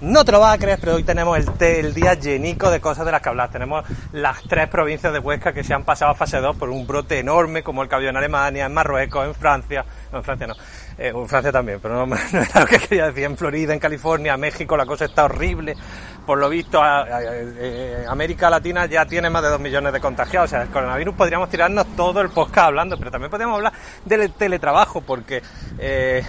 No te lo vas a creer, pero hoy tenemos el, el, día llenico de cosas de las que hablar. Tenemos las tres provincias de Huesca que se han pasado a fase 2 por un brote enorme, como el que había en Alemania, en Marruecos, en Francia. No, en Francia no. Eh, en Francia también, pero no, era lo que quería decir. En Florida, en California, México, la cosa está horrible. Por lo visto, eh, América Latina ya tiene más de 2 millones de contagiados. O sea, el coronavirus podríamos tirarnos todo el podcast hablando, pero también podríamos hablar del teletrabajo, porque... Eh,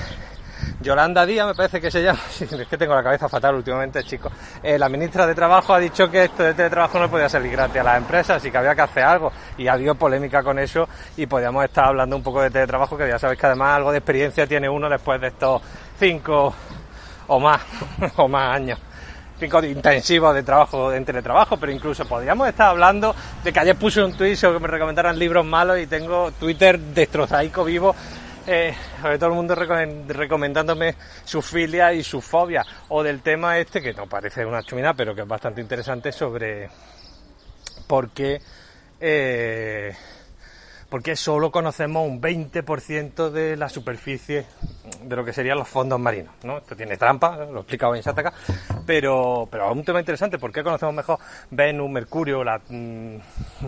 Yolanda Díaz, me parece que se llama, es que tengo la cabeza fatal últimamente, chicos. Eh, la ministra de Trabajo ha dicho que esto de teletrabajo no podía salir gratis a las empresas y que había que hacer algo. Y ha habido polémica con eso y podíamos estar hablando un poco de teletrabajo, que ya sabéis que además algo de experiencia tiene uno después de estos cinco o más, o más años intensivos de trabajo en teletrabajo, pero incluso podríamos estar hablando de que ayer puse un tweet sobre que me recomendaran libros malos y tengo Twitter destrozaico vivo eh, todo el mundo recomendándome su filia y su fobia, o del tema este, que no parece una chumina, pero que es bastante interesante, sobre por qué, eh, por qué solo conocemos un 20% de la superficie de lo que serían los fondos marinos. ¿no? Esto tiene trampa, lo he explicado en Shataka, pero, pero un tema interesante, ¿por qué conocemos mejor Venus, Mercurio, la, mm,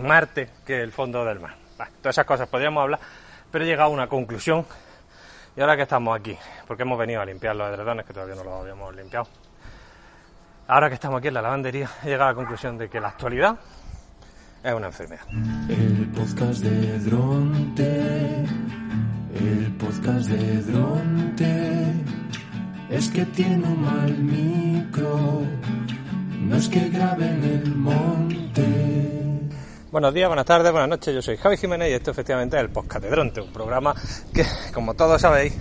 Marte que el fondo del mar? Bueno, todas esas cosas podríamos hablar pero he llegado a una conclusión y ahora que estamos aquí, porque hemos venido a limpiar los edredones que todavía no los habíamos limpiado, ahora que estamos aquí en la lavandería, he llegado a la conclusión de que la actualidad es una enfermedad. El podcast de Dronte, el podcast de Dronte, es que tiene un mal micro, no es que grabe en el monte. Buenos días, buenas tardes, buenas noches. Yo soy Javi Jiménez y esto efectivamente es el Podcast de Dronte, un programa que, como todos sabéis,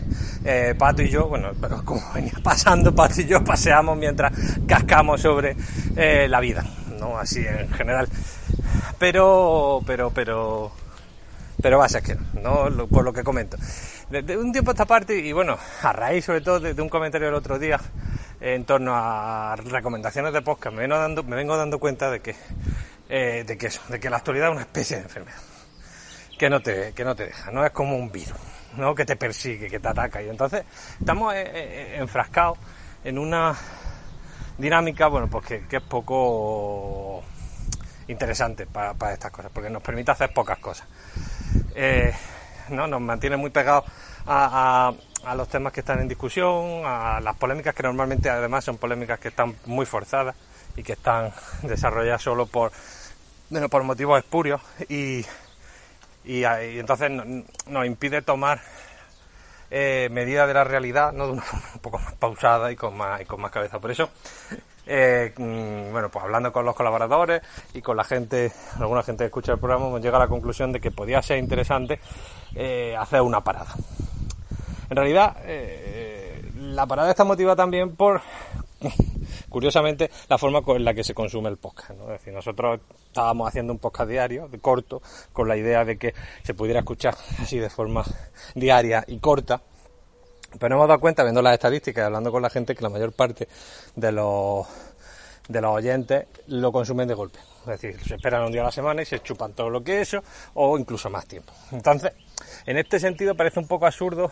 eh, Pato y yo, bueno, pero como venía pasando, Pato y yo paseamos mientras cascamos sobre eh, la vida, ¿no? Así en general. Pero, pero, pero, pero va a ser que no, por lo que comento. Desde un tiempo a esta parte, y bueno, a raíz sobre todo de, de un comentario del otro día en torno a recomendaciones de podcast, me vengo dando, me vengo dando cuenta de que eh, de que eso, de que la actualidad es una especie de enfermedad que no te, que no te deja, no es como un virus, ¿no? que te persigue, que te ataca. Y entonces estamos eh, eh, enfrascados en una dinámica, bueno, pues que, es poco interesante para, estas cosas, porque nos permite hacer pocas cosas. ¿no? Nos mantiene muy pegados a, a los temas que están en discusión, a las polémicas que normalmente además son polémicas que están muy forzadas y que están desarrolladas solo por bueno, por motivos espurios y, y, y entonces nos impide tomar eh, medidas de la realidad ¿no? de una forma un poco más pausada y con más, y con más cabeza. Por eso, eh, bueno, pues hablando con los colaboradores y con la gente, alguna gente que escucha el programa, hemos llegado a la conclusión de que podía ser interesante eh, hacer una parada. En realidad, la parada está motivada también por curiosamente, la forma con la que se consume el podcast. ¿no? Es decir, nosotros estábamos haciendo un podcast diario, de corto, con la idea de que se pudiera escuchar así de forma diaria y corta. Pero hemos dado cuenta, viendo las estadísticas y hablando con la gente, que la mayor parte de los, de los oyentes lo consumen de golpe. Es decir, se esperan un día a la semana y se chupan todo lo que es eso, o incluso más tiempo. Entonces, en este sentido parece un poco absurdo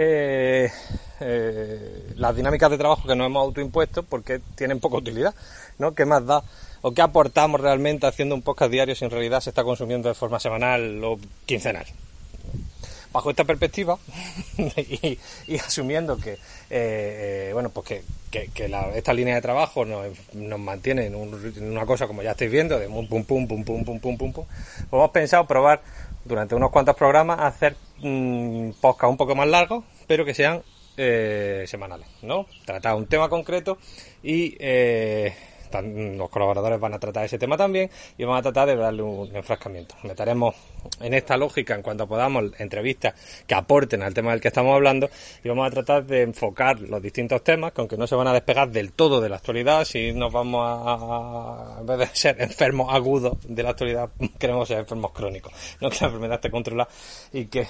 eh, eh, las dinámicas de trabajo que nos hemos autoimpuesto porque tienen poca utilidad, ¿no? ¿Qué más da? ¿O qué aportamos realmente haciendo un podcast diario si en realidad se está consumiendo de forma semanal o quincenal? Bajo esta perspectiva y, asumiendo que, eh, bueno, pues que, que, que la, esta línea de trabajo nos, nos mantiene en, un, una cosa como ya estáis viendo, de pum, pum, pum, pum, pum, pum, pum, pum, pum, pues hemos pensado probar durante unos cuantos programas hacer mmm, podcast un poco más largos, pero que sean eh, semanales, ¿no? Tratar un tema concreto y eh, los colaboradores van a tratar ese tema también y vamos a tratar de darle un enfrascamiento. Meteremos en esta lógica en cuanto podamos entrevistas que aporten al tema del que estamos hablando y vamos a tratar de enfocar los distintos temas que aunque no se van a despegar del todo de la actualidad, si nos vamos a en vez de ser enfermos agudos de la actualidad, queremos ser enfermos crónicos, no que la enfermedad esté controlada y que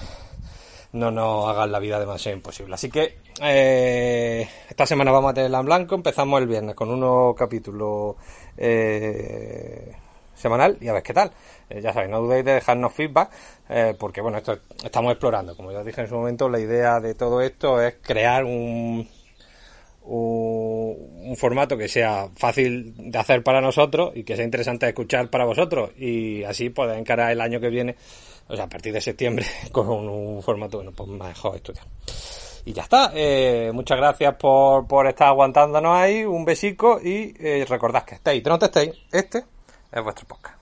no nos hagan la vida demasiado imposible. Así que eh, esta semana vamos a tenerla en blanco. Empezamos el viernes con un nuevo capítulo eh, semanal y a ver qué tal. Eh, ya sabéis, no dudéis de dejarnos feedback eh, porque bueno, esto estamos explorando. Como ya dije en su momento, la idea de todo esto es crear un, un, formato que sea fácil de hacer para nosotros y que sea interesante de escuchar para vosotros y así poder encarar el año que viene, o sea, a partir de septiembre, con un, formato, bueno, pues mejor estudiar. Y ya está. Eh, muchas gracias por, por estar aguantándonos ahí. Un besico y eh, recordad que estéis, no estéis, este es vuestro podcast.